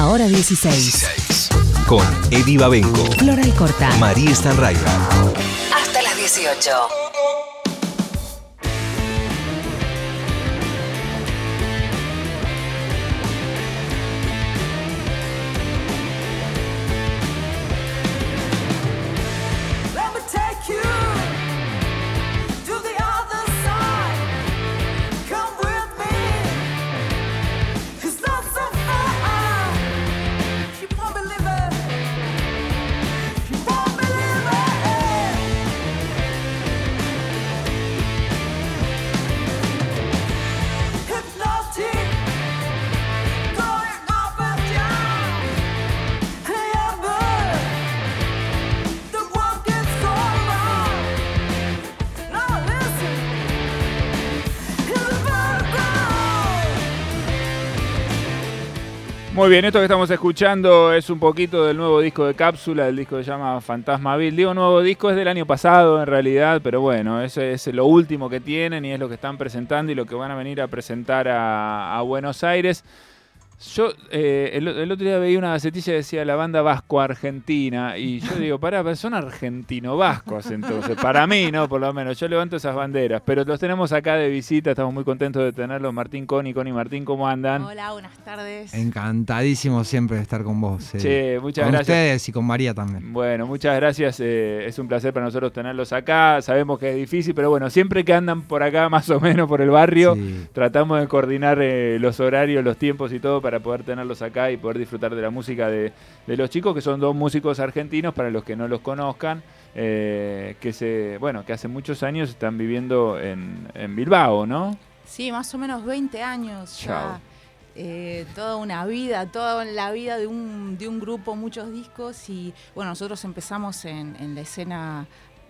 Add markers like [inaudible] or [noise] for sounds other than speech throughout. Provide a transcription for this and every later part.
Ahora 16. Con Eddie Babenco, Floral Corta. María Stanraiver. Hasta las 18. Muy bien, esto que estamos escuchando es un poquito del nuevo disco de Cápsula, el disco que se llama Fantasma Bill. Digo nuevo disco, es del año pasado en realidad, pero bueno, eso es lo último que tienen y es lo que están presentando y lo que van a venir a presentar a Buenos Aires. Yo eh, el, el otro día veía una gacetilla que decía la banda Vasco-Argentina y yo digo, pará, pero son argentino-vascos entonces, para mí, ¿no? Por lo menos, yo levanto esas banderas, pero los tenemos acá de visita, estamos muy contentos de tenerlos. Martín Coni, Coni Martín, ¿cómo andan? Hola, buenas tardes. Encantadísimo siempre de estar con vos. eh. Che, muchas con gracias. ustedes y con María también. Bueno, muchas gracias. eh, es un placer para nosotros tenerlos acá. Sabemos que es difícil, pero bueno, siempre que andan por acá, [laughs] más o menos por el barrio, Sí. tratamos de coordinar eh, los horarios, los tiempos y todo para poder tenerlos acá y poder disfrutar de la música de, de los chicos, que son dos músicos argentinos, para los que no los conozcan, eh, que se, bueno, que hace muchos años están viviendo en, en Bilbao, ¿no? Sí, más o menos 20 años Chao. ya. Eh, toda una vida, toda la vida de un, de un grupo, muchos discos y bueno, nosotros empezamos en, en la escena,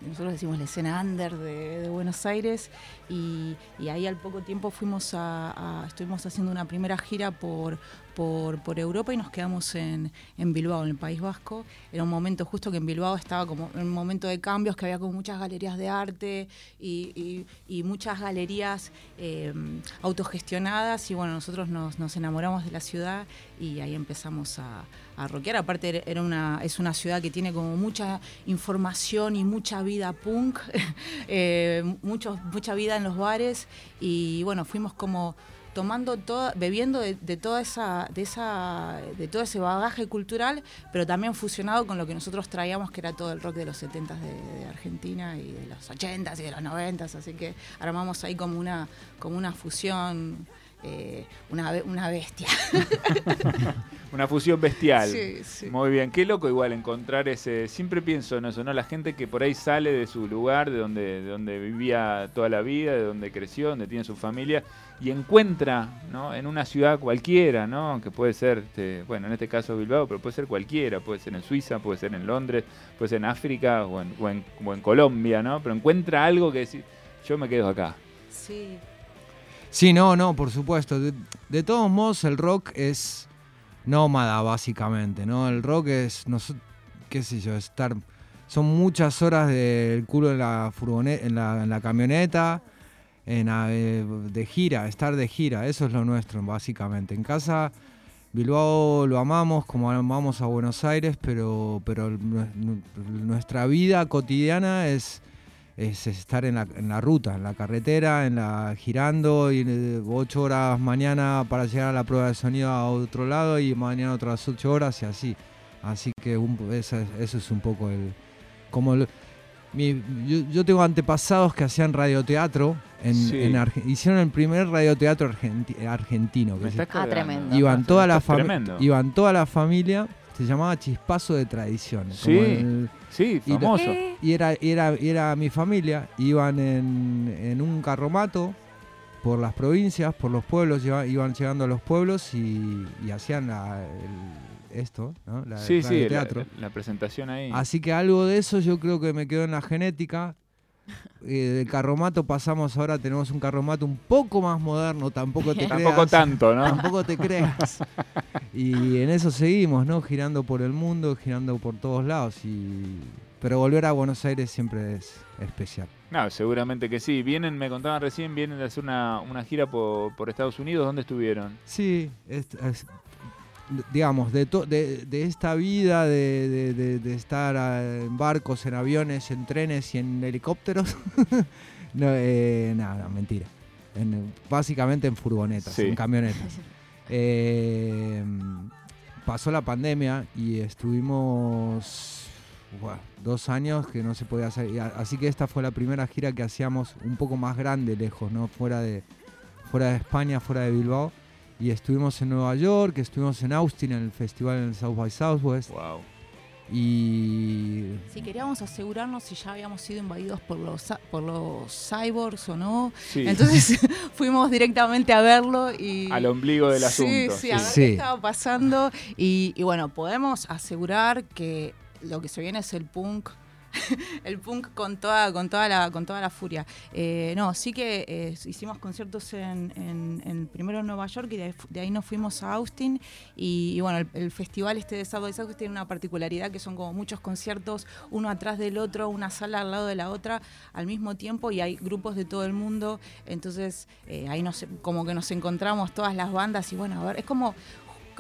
nosotros decimos la escena under de, Buenos Aires y, ahí al poco tiempo fuimos a- estuvimos haciendo una primera gira por, por, Europa y nos quedamos en, Bilbao, en el País Vasco. Era un momento justo que en Bilbao estaba como en un momento de cambios, que había como muchas galerías de arte y, muchas galerías eh, autogestionadas y bueno, nosotros nos, enamoramos de la ciudad y ahí empezamos a, a rockear. Aparte era una, es una ciudad que tiene como mucha información y mucha vida punk, [laughs] eh, mucha vida en los bares y bueno, fuimos como tomando toda, bebiendo de, de toda esa, de esa, de todo ese bagaje cultural, pero también fusionado con lo que nosotros traíamos, que era todo el rock de los 70 de, de Argentina y de los 80s y de los 90s, así que armamos ahí como una, como una fusión, eh, una, una bestia. [laughs] Una fusión bestial. Sí, sí. Muy bien, qué loco igual encontrar ese. Siempre pienso en eso, ¿no? La gente que por ahí sale de su lugar, de donde, de donde vivía toda la vida, de donde creció, donde tiene su familia, y encuentra, ¿no? En una ciudad cualquiera, ¿no? Que puede ser, este, bueno, en este caso Bilbao, pero puede ser cualquiera, puede ser en Suiza, puede ser en Londres, puede ser en África o en, o en- o en Colombia, ¿no? Pero encuentra algo que decir, yo me quedo acá. Sí, Sí, no, no, por supuesto. De, de todos modos, el rock es nómada, básicamente, ¿no? El rock es, no qué sé yo, estar... Son muchas horas del culo en la, furgoneta, en la, en la camioneta, en, a- eh, de gira, estar de gira. Eso es lo nuestro, básicamente. En casa, Bilbao lo amamos como amamos a Buenos Aires, pero, pero nu- nu- nuestra vida cotidiana es es estar en la, en la ruta, en la carretera, en la girando y eh, ocho horas mañana para llegar a la prueba de sonido a otro lado y mañana otras ocho horas y así. Así que un- eso, es- eso es un poco el... Como el- mi- yo, yo tengo antepasados que hacían radioteatro, en, Sí. en Arge- hicieron el primer radioteatro argenti- argentino. que Me se- cargando. tremendo. iban, toda la tremendo. iban toda la familia, se llamaba Chispazo de Tradiciones. Sí. como el- Sí, Y la- famoso. y era, era, era mi familia, iban en, en un carromato por las provincias, por los pueblos, iban llegando a los pueblos y, y hacían la- el- esto, ¿no? La, Sí, sí, teatro. la presentación ahí. Así que algo de eso yo creo que me quedó en la genética. [laughs] Eh, del carromato pasamos ahora, tenemos un carromato un poco más moderno, tampoco te Tampoco creas. tanto, ¿no? Tampoco te creas. Y en eso seguimos, ¿no? Girando por el mundo, girando por todos lados. Y... Pero volver a Buenos Aires siempre es especial. No, seguramente que sí. Vienen, me contaban recién, vienen de hacer una, una gira por, por Estados Unidos. ¿Dónde estuvieron? Sí, es- es- digamos, de, to- de, de esta vida de, de- estar en barcos, en aviones, en trenes y en helicópteros, [laughs] no, eh, nada, mentira. En- básicamente en furgonetas, Sí. en camionetas. [laughs] Eh, pasó la pandemia y estuvimos dos años que no se podía hacer. Así que esta fue la primera gira que hacíamos un poco más grande, lejos, ¿no? Fuera de, fuera de España, fuera de Bilbao. Y estuvimos en Nueva York, estuvimos en Austin en el festival en el South by Southwest. Wow. Y Si queríamos asegurarnos si ya habíamos sido invadidos por los, por los cyborgs o no. Sí. Entonces [laughs] [laughs] fuimos directamente a verlo y... Al ombligo del Sí, asunto. Sí, a ver Sí. qué estaba pasando. Y, y bueno, podemos asegurar que lo que se viene es el punk. [laughs] el punk con toda, con toda la, con toda la furia. Eh, no, sí que eh, hicimos conciertos en, primero en Nueva York y de, ahí nos fuimos a Austin. Y, bueno, el, festival este de South by Southwest tiene una particularidad que son como muchos conciertos, uno atrás del otro, una sala al lado de la otra al mismo tiempo y hay grupos de todo el mundo. Entonces eh, ahí nos, como que nos encontramos todas las bandas y bueno, a ver, es como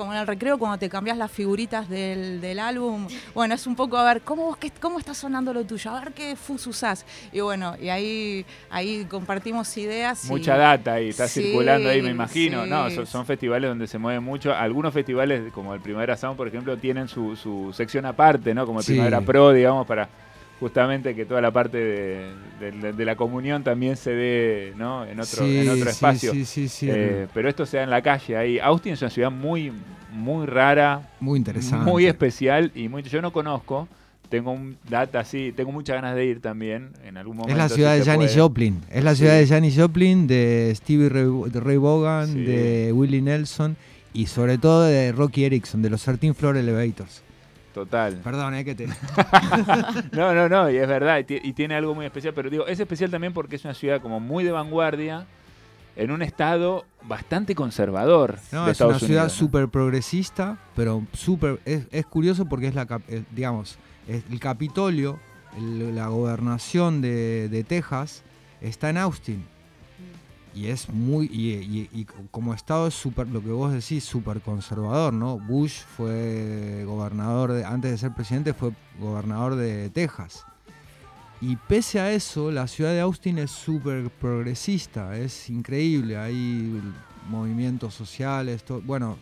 como en el recreo cuando te cambias las figuritas del, del álbum. Bueno, es un poco a ver cómo vos qué- cómo está sonando lo tuyo, a ver qué fus usás. Y bueno, y ahí ahí compartimos ideas. y- Mucha data ahí, está Sí, circulando ahí, me imagino. sí. No, son, son festivales donde se mueve mucho. Algunos festivales, como el Primavera Sound, por ejemplo, tienen su, su sección aparte, ¿no? Como el Sí. Primavera Pro, digamos, para justamente que toda la parte de, de- de la comunión también se dé, ¿no? En otro, sí, en otro sí, espacio. Sí, sí, sí. Eh, pero esto se da en la calle ahí. Austin es una ciudad muy, muy rara, muy interesante. muy especial y muy. Yo no conozco. Tengo un data así, tengo muchas ganas de ir también en algún momento. Es la si ciudad de Janis. Joplin. Es la ciudad de Janis Joplin, de Stevie Ray, de Ray Vaughan, de Willie Nelson y sobre todo de Rocky Erickson, de los 13 Floor Elevators. Total. Perdón, eh, que te. [laughs] No, no, no, y es verdad, y, ti- y tiene algo muy especial, pero digo, es especial también porque es una ciudad como muy de vanguardia, en un estado bastante conservador No, de es una ciudad ¿no? súper progresista, pero súper. Es, es curioso porque es la. eh, digamos, es el Capitolio, el- la gobernación de, de Texas, está en Austin. Y es muy. Y, como estado es súper. Lo que vos decís, súper conservador, ¿no? Bush fue gobernador. De, antes de ser presidente, fue gobernador de Texas. Y pese a eso, la ciudad de Austin es súper progresista, es increíble, hay movimientos sociales, to- bueno,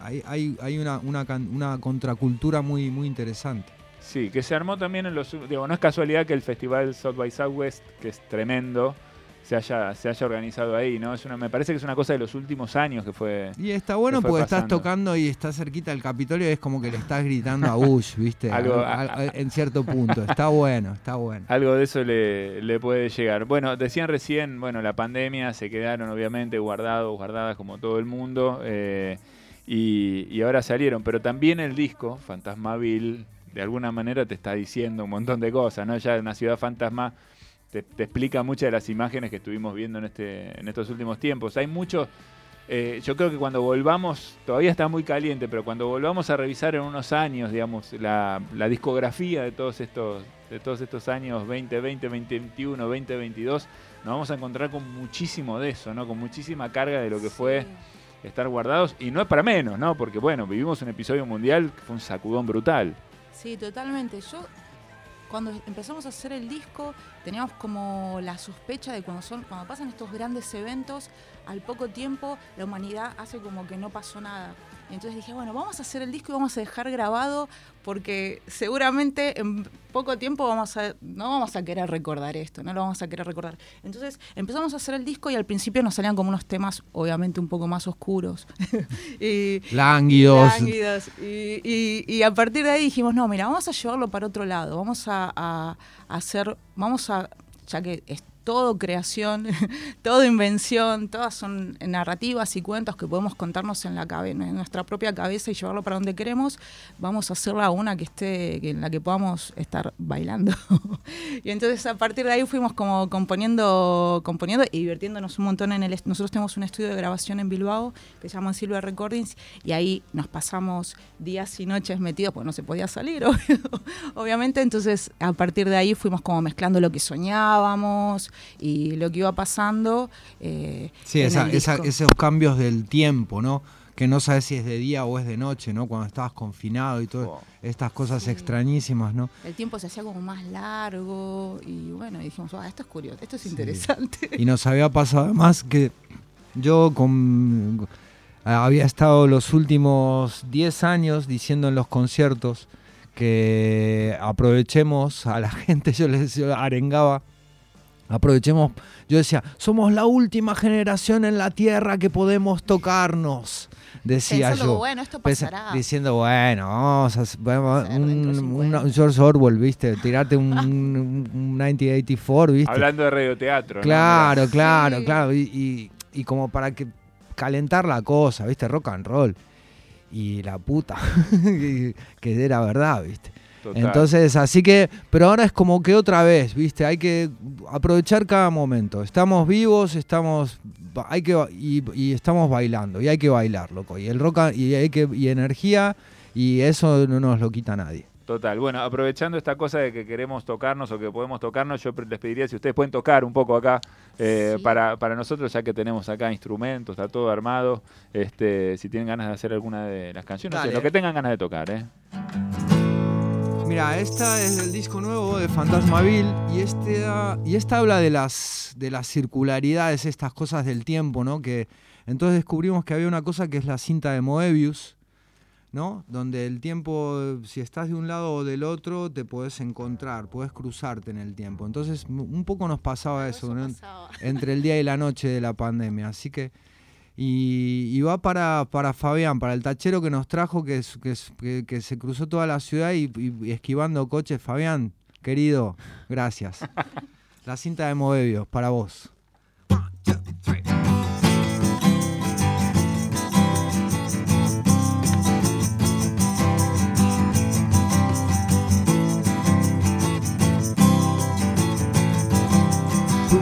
hay, hay, hay una, una, una contracultura muy, muy interesante. Sí, que se armó también en los... Digo, no es casualidad que el festival South by Southwest, que es tremendo, se haya, se haya organizado ahí, ¿no? Es una, me parece que es una cosa de los últimos años que fue... Y está bueno porque estás tocando y estás cerquita del Capitolio y es como que le estás gritando a Bush, ¿viste? [laughs] Algo- Al- al- en cierto punto, está bueno, está bueno. Algo de eso le, le puede llegar. Bueno, decían recién, bueno, la pandemia, se quedaron obviamente guardados, guardadas como todo el mundo, eh, y, y ahora salieron, pero también el disco, Fantasmaville, de alguna manera te está diciendo un montón de cosas, ¿no? Ya una ciudad fantasma te, te explica muchas de las imágenes que estuvimos viendo en, este, en estos últimos tiempos. Hay mucho... eh, yo creo que cuando volvamos, todavía está muy caliente, pero cuando volvamos a revisar en unos años, digamos, la, la discografía de todos estos de todos estos años 2020, 2021, 2022, nos vamos a encontrar con muchísimo de eso, ¿no? Con muchísima carga de lo que fue estar guardados y no es para menos, ¿no? Porque bueno, vivimos un episodio mundial que fue un sacudón brutal. Sí, totalmente. Yo, cuando empezamos a hacer el disco, teníamos como la sospecha de cuando, son, cuando pasan estos grandes eventos, al poco tiempo la humanidad hace como que no pasó nada. Y entonces dije, bueno, vamos a hacer el disco y vamos a dejar grabado porque seguramente en poco tiempo vamos a, no vamos a querer recordar esto, no lo vamos a querer recordar. Entonces empezamos a hacer el disco y al principio nos salían como unos temas obviamente un poco más oscuros. [laughs] y, Lánguidos. Lánguidos. Y, y- y a partir de ahí dijimos, no, mira, vamos a llevarlo para otro lado, vamos a, a- a hacer, vamos a, ya que es todo creación, [laughs] todo invención, todas son narrativas y cuentos que podemos contarnos en la cabe- en nuestra propia cabeza y llevarlo para donde queremos, vamos a hacerla una que esté, en la que podamos estar bailando. [laughs] y entonces a partir de ahí fuimos como componiendo, componiendo y divirtiéndonos un montón en el nosotros tenemos un estudio de grabación en Bilbao que se llama Silver Recordings y ahí nos pasamos días y noches metidos porque no se podía salir [laughs] obviamente entonces a partir de ahí fuimos como mezclando lo que soñábamos y lo que iba pasando eh, Sí, esa- esa- esos cambios del tiempo, ¿no? que no sabes si es de día o es de noche, ¿no? Cuando estabas confinado y todas Oh. estas cosas Sí. extrañísimas, ¿no? El tiempo se hacía como más largo y bueno, y dijimos, ah, esto es curioso, esto es interesante. [laughs] Y nos había pasado además que yo con, había estado los últimos 10 años diciendo en los conciertos que aprovechemos a la [laughs] gente, yo les yo arengaba, aprovechemos, yo decía, somos la última generación en la Tierra que podemos tocarnos, decía Pensando, yo. bueno, esto pasará. Diciendo, bueno, vamos a vamos a- un, 50. una- un George Orwell, ¿viste? Tirarte un, un 1984, ¿viste? Hablando de radioteatro. ¿no? Claro, claro, Sí. claro. Y, y- y como para que calentar la cosa, ¿viste? Rock and roll. Y la puta, [laughs] que era verdad, ¿viste? Total. Entonces, así que, pero ahora es como que otra vez, ¿viste? Hay que aprovechar cada momento. Estamos vivos, estamos hay que y, y estamos bailando y hay que bailar, loco. Y el rock y hay que y energía y eso no nos lo quita nadie. Total. Bueno, aprovechando esta cosa de que queremos tocarnos o que podemos tocarnos, yo les pediría si ustedes pueden tocar un poco acá eh, Sí. para, para nosotros, ya que tenemos acá instrumentos, está todo armado. Este, si tienen ganas de hacer alguna de las canciones, lo que tengan ganas de tocar, ¿eh? Mira, esta es el disco nuevo de Fantasmaville y este y esta habla de las de las circularidades, estas cosas del tiempo, ¿no? Que entonces descubrimos que había una cosa que es la cinta de Moebius, ¿no? Donde el tiempo, si estás de un lado o del otro, te podés encontrar, podés cruzarte en el tiempo. Entonces, un poco nos pasaba eso, ¿no? pasaba. entre el día y la noche de la pandemia. Así que. Y, y va para, para Fabián, para el tachero que nos trajo, que, es- que, es- que- que se cruzó toda la ciudad y, y- y esquivando coches. Fabián, querido, gracias. [laughs] La cinta de Moebius, para vos.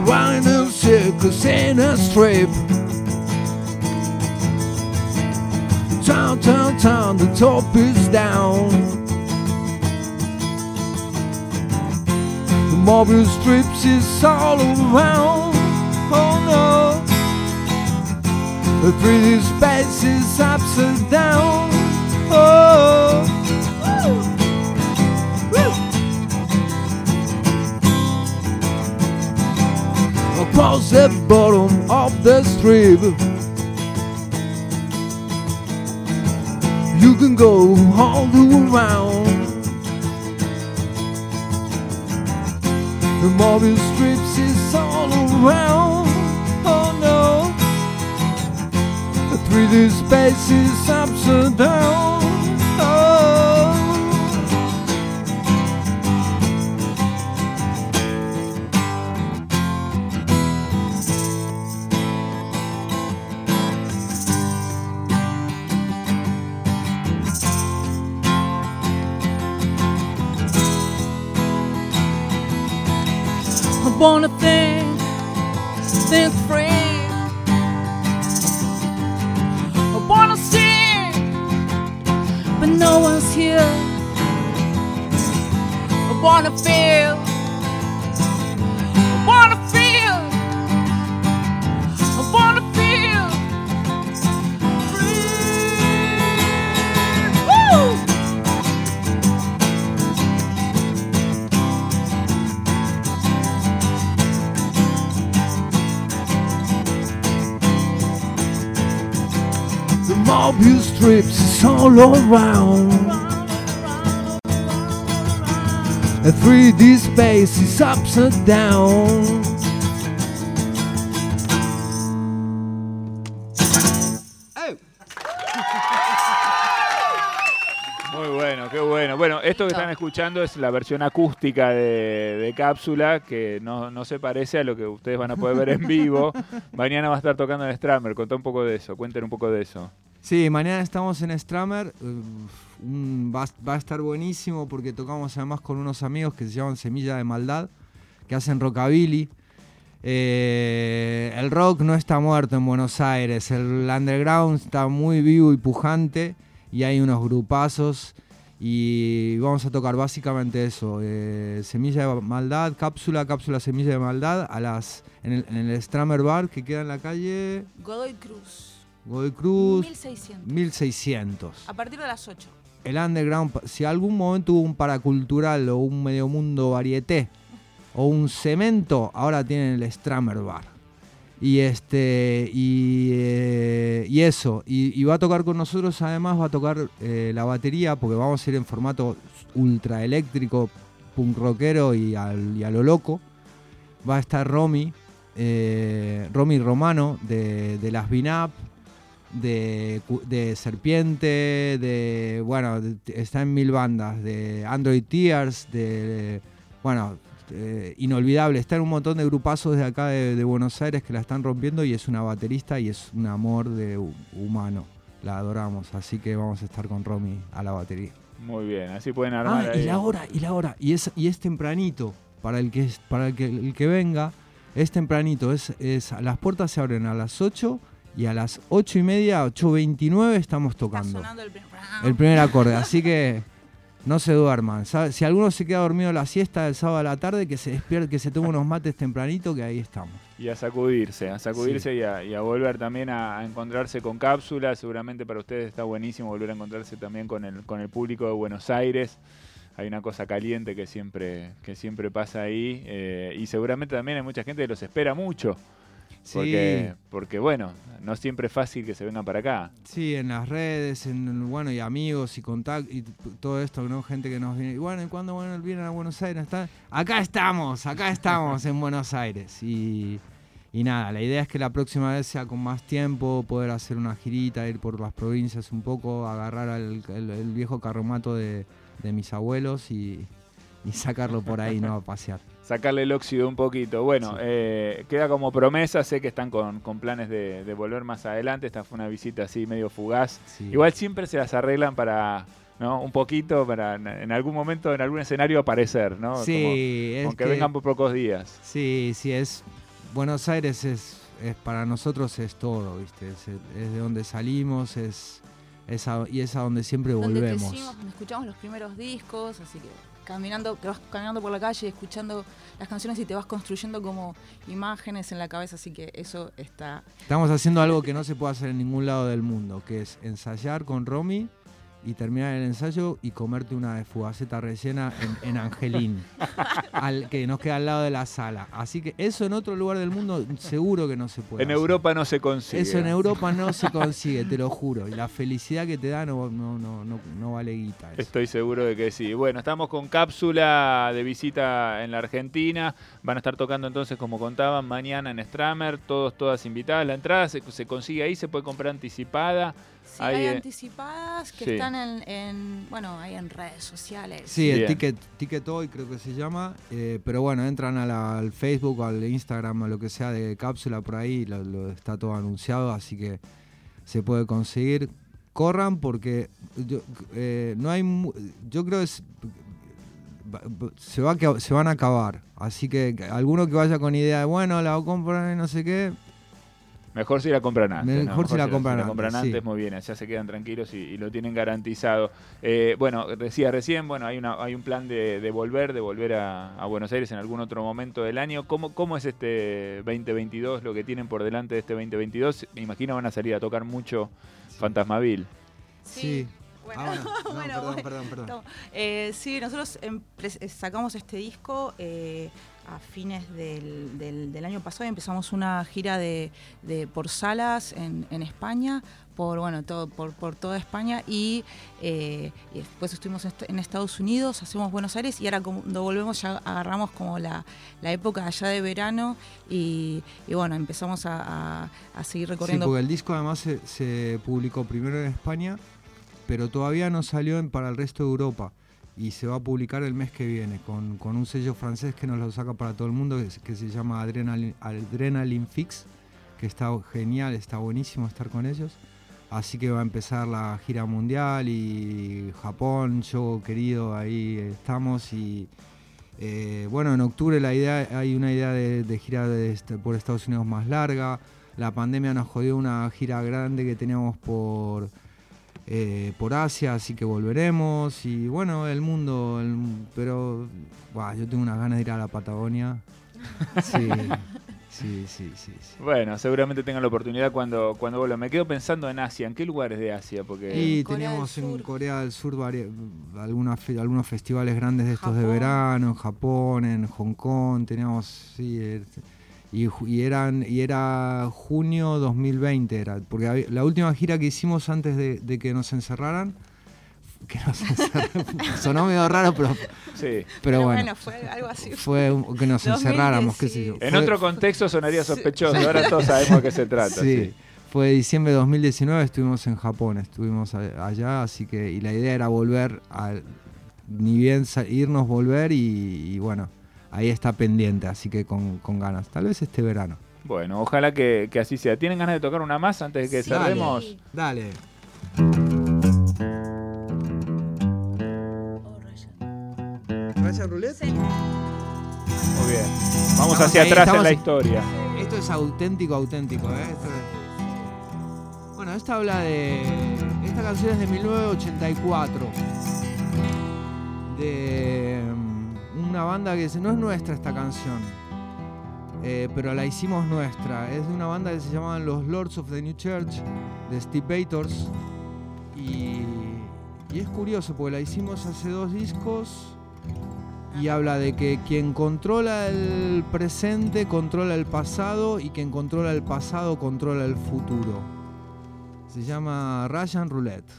Running a circus in a strip. Town, town, town, the top is down. The mobile strips is all around. Oh no. The 3D space is upside down. Oh. Across the bottom of the strip. Can go all around. The mobile strips is all around. Oh no. The 3D space is upside down. I wanna think, think free. I wanna sing, but no one's here. I wanna feel, Mobius strips is all around. The 3D space is upside down. Muy bueno, qué bueno. Bueno, esto que están escuchando es la versión acústica de, de Cápsula, que no, no se parece a lo que ustedes van a poder ver en vivo. [laughs] Mañana va a estar tocando en Strammer. Contá un poco de eso, cuenten un poco de eso. Sí, mañana estamos en Stramer. un- va, a estar buenísimo porque tocamos además con unos amigos que se llaman Semilla de Maldad, que hacen rockabilly. Eh, el rock no está muerto en Buenos Aires, el underground está muy vivo y pujante y hay unos grupazos y vamos a tocar básicamente eso, eh, Semilla de Maldad, cápsula, cápsula Semilla de Maldad a las en el, en el Stramer Bar que queda en la calle Godoy Cruz. Godoy Cruz, 1600. 1600. A partir de las 8. El underground, si algún momento hubo un paracultural o un medio mundo varieté o un cemento, ahora tienen el Stramer Bar. Y este y, eh, y eso, y, y va a tocar con nosotros además, va a tocar eh, la batería, porque vamos a ir en formato ultra eléctrico, punk rockero y, al- y a lo loco. Va a estar Romy, eh, Romy Romano de, de las Binap, de, de Serpiente, de. Bueno, de- está en mil bandas, de Android Tears, de. Bueno, eh, inolvidable. Está en un montón de grupazos de acá de, de Buenos Aires que la están rompiendo y es una baterista y es un amor de hu- humano. La adoramos, así que vamos a estar con Romy a la batería. Muy bien, así pueden armar Ah, ahí. y la hora, y la hora. Y es, y es tempranito. Para el que, es- para el que, el que venga, es tempranito. Es, es, las puertas se abren a las 8 y a las 8 y media, 8.29 estamos Está tocando sonando el primer. el primer acorde. Así que no se duerman. Si alguno se queda dormido la siesta del sábado a la tarde, que se despierte, que se tome unos mates tempranito, que ahí estamos. Y a sacudirse, a sacudirse y, a, y a volver también a, a encontrarse con cápsulas. Seguramente para ustedes está buenísimo volver a encontrarse también con el, con el público de Buenos Aires. Hay una cosa caliente que siempre, que siempre pasa ahí. eh, y seguramente también hay mucha gente que los espera mucho. Porque, porque bueno, no siempre es fácil que se vengan para acá. Sí, en las redes, en, bueno, y amigos y contactos y todo esto, ¿no? Gente que nos viene. Y bueno, ¿y cuándo bueno, vienen a Buenos Aires? ¿Está? Acá estamos, acá estamos en Buenos Aires. Y, y nada, la idea es que la próxima vez sea con más tiempo, poder hacer una girita, ir por las provincias un poco, agarrar al el, el viejo carromato de, de mis abuelos y, y sacarlo por ahí, ¿no? A pasear. Sacarle el óxido un poquito. Bueno, Sí. eh, queda como promesa. Sé que están con, con planes de, de volver más adelante. Esta fue una visita así medio fugaz. Sí. Igual siempre se las arreglan para, ¿no? Un poquito para en, algún momento, en algún escenario aparecer, ¿no? Sí, es Como, aunque que- vengan por pocos días. Sí, sí, es. Buenos Aires es, es para nosotros es todo, ¿viste? Es, es de donde salimos, es, es a- y es a donde siempre Donde volvemos. crecimos, escuchamos los primeros discos, así que caminando, te vas caminando por la calle, escuchando las canciones y te vas construyendo como imágenes en la cabeza, así que eso está Estamos haciendo algo que no se puede hacer en ningún lado del mundo, que es ensayar con Romy y terminar el ensayo y comerte una de fugaceta rellena en, en Angelín, [laughs] al, que nos queda al lado de la sala. Así que eso en otro lugar del mundo seguro que no se puede. En hacer. Europa no se consigue. Eso en Europa no se consigue, te lo juro. Y la felicidad que te da no, no, no, no, no vale guita. eso. Estoy seguro de que sí. Bueno, estamos con cápsula de visita en la Argentina. Van a estar tocando entonces, como contaban, mañana en Stramer. Todos, todas invitadas. La entrada se, se consigue ahí, se puede comprar anticipada. Sí, hay eh, anticipadas que sí. están en, en, bueno, hay en redes sociales. Sí, el ticket, ticket Hoy creo que se llama. eh, pero bueno, entran a la- al Facebook, al Instagram, a lo que sea de cápsula por ahí, lo, lo- está todo anunciado, así que se puede conseguir. Corran porque yo, eh, no hay. mu- Yo creo que es- se, va a, que- se van a acabar. Así que alguno que vaya con idea de, bueno, la compran y no sé qué, Mejor si la compran antes. Mejor si la compran si la compran antes, sí. antes, muy bien, ya se quedan tranquilos y, y lo tienen garantizado. Eh, bueno, decía recién, bueno, hay, una, hay un plan de, de volver, de volver a, a Buenos Aires en algún otro momento del año. ¿Cómo, ¿Cómo es este 2022, lo que tienen por delante de este 2022? Me imagino van a salir a tocar mucho Fantasmaville. Sí. Bueno, Ah, bueno, [laughs] no, bueno, perdón, bueno. perdón, perdón. No, eh, sí, nosotros em- eh, sacamos este disco eh, a fines del, del- del año pasado y empezamos una gira de, de- por salas en, en España, por bueno todo, por, por toda España y, eh, y después estuvimos est- en Estados Unidos, hacemos Buenos Aires y ahora cuando volvemos ya agarramos como la, la época allá de verano y, y bueno, empezamos a, a- a seguir Sí, recorriendo. porque el disco además se, se publicó primero en España, pero todavía no salió en- para el resto de Europa. Y se va a publicar el mes que viene con, con un sello francés que nos lo saca para todo el mundo, que, se- llama Adrenaline, Fix, que está genial, está buenísimo estar con ellos. Así que va a empezar la gira mundial y Japón, yo querido, ahí estamos. Y eh, bueno, en octubre la idea, hay una idea de, gira este- por Estados Unidos más larga. La pandemia nos jodió una gira grande que teníamos por, eh, por Asia, así que volveremos. Y bueno, el mundo, el- pero yo tengo unas ganas de ir a la Patagonia. [laughs] Sí, Sí, sí, sí. sí. Bueno, seguramente tengan la oportunidad cuando, cuando vuelvan. Me quedo pensando en Asia. ¿En qué lugares de Asia? Porque Y Corea del teníamos en. Corea del Sur algunas algunos festivales grandes de estos de verano, en Japón, en Hong Kong, teníamos, sí, eh, y, y eran y era junio 2020 era, porque había- la última gira que hicimos antes de, de que nos encerraran, que nos [laughs] encerraran, sonó medio raro, pero, sí. pero bueno, fue algo así. fue un- que nos 2010, encerráramos, qué sé yo. En Fue- otro contexto sonaría sospechoso. Ahora todos sabemos de qué se trata. Sí, sí. fue diciembre de 2019, estuvimos en Japón, estuvimos a- allá, así que, y la idea era volver, a, ni bien irnos, volver, y, y bueno, ahí está pendiente, así que con, con ganas, tal vez este verano. Bueno, ojalá que, que así sea. ¿Tienen ganas de tocar una más antes de que Sí. cerremos? Dale. ¿Raya Roulette? Muy bien. Vamos Estamos hacia ahí, atrás en la historia. Esto es auténtico, auténtico, ¿eh? Esto es- Bueno, esta habla de. Esta canción es de 1984. De una banda que no es nuestra esta canción. eh, pero la hicimos nuestra. Es de una banda que se llamaban los Lords of the New Church, de Steve Bators. Y, y es curioso porque la hicimos hace dos discos y habla de que quien controla el presente controla el pasado y quien controla el pasado controla el futuro. Se llama Russian Roulette.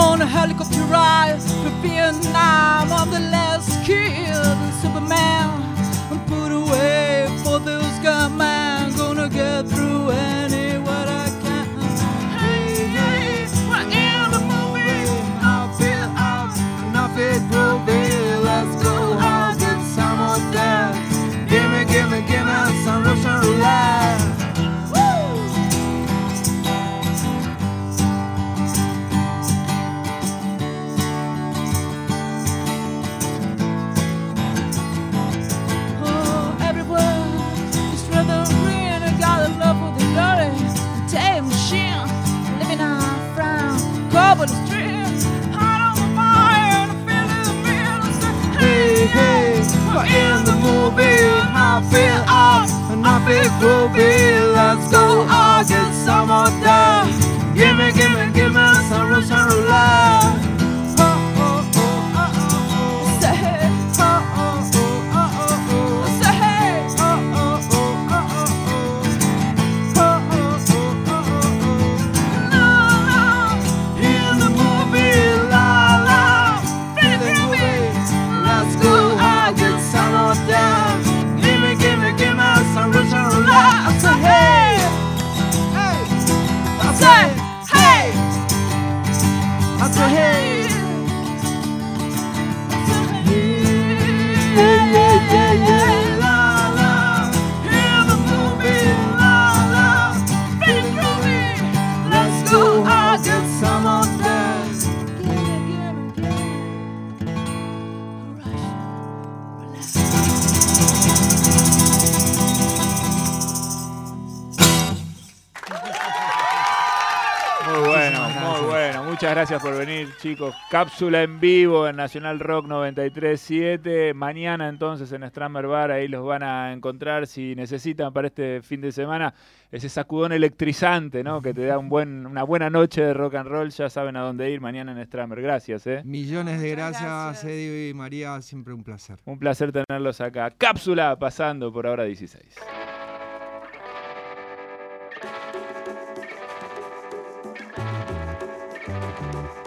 On a helicopter rise to be a name of the land. In the movie, my feet and my feet will be. Let's go, I get some of that. Give me, give me, give me some roots and Muchas gracias por venir, chicos. Cápsula en vivo en Nacional Rock 937. Mañana entonces en Strammer Bar, ahí los van a encontrar si necesitan para este fin de semana ese sacudón electrizante, ¿no? Que te da un buen, una buena noche de rock and roll. Ya saben a dónde ir mañana en Strammer. Gracias, ¿eh? Millones de gracias, gracias. Eddie y María, siempre un placer. Un placer tenerlos acá. Cápsula pasando por ahora 16. Todo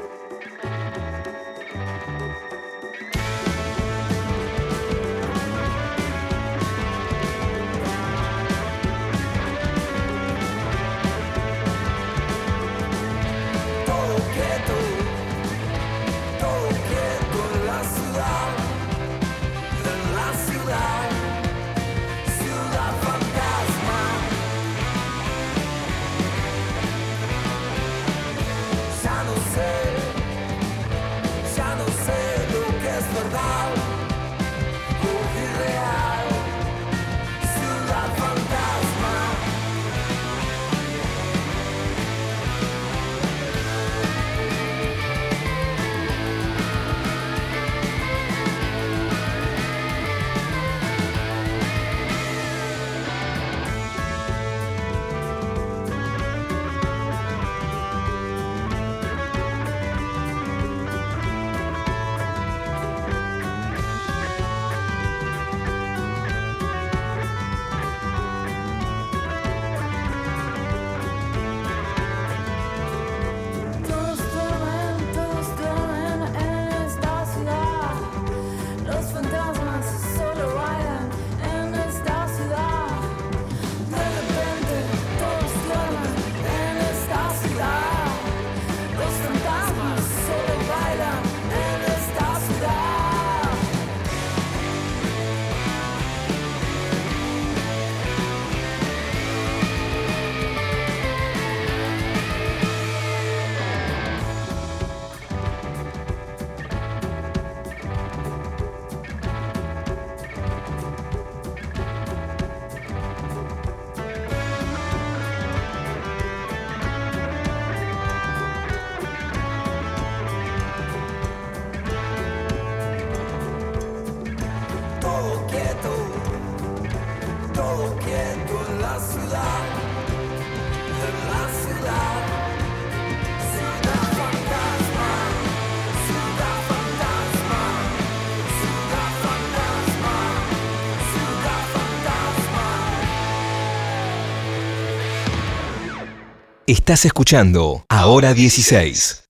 Estás escuchando Ahora 16.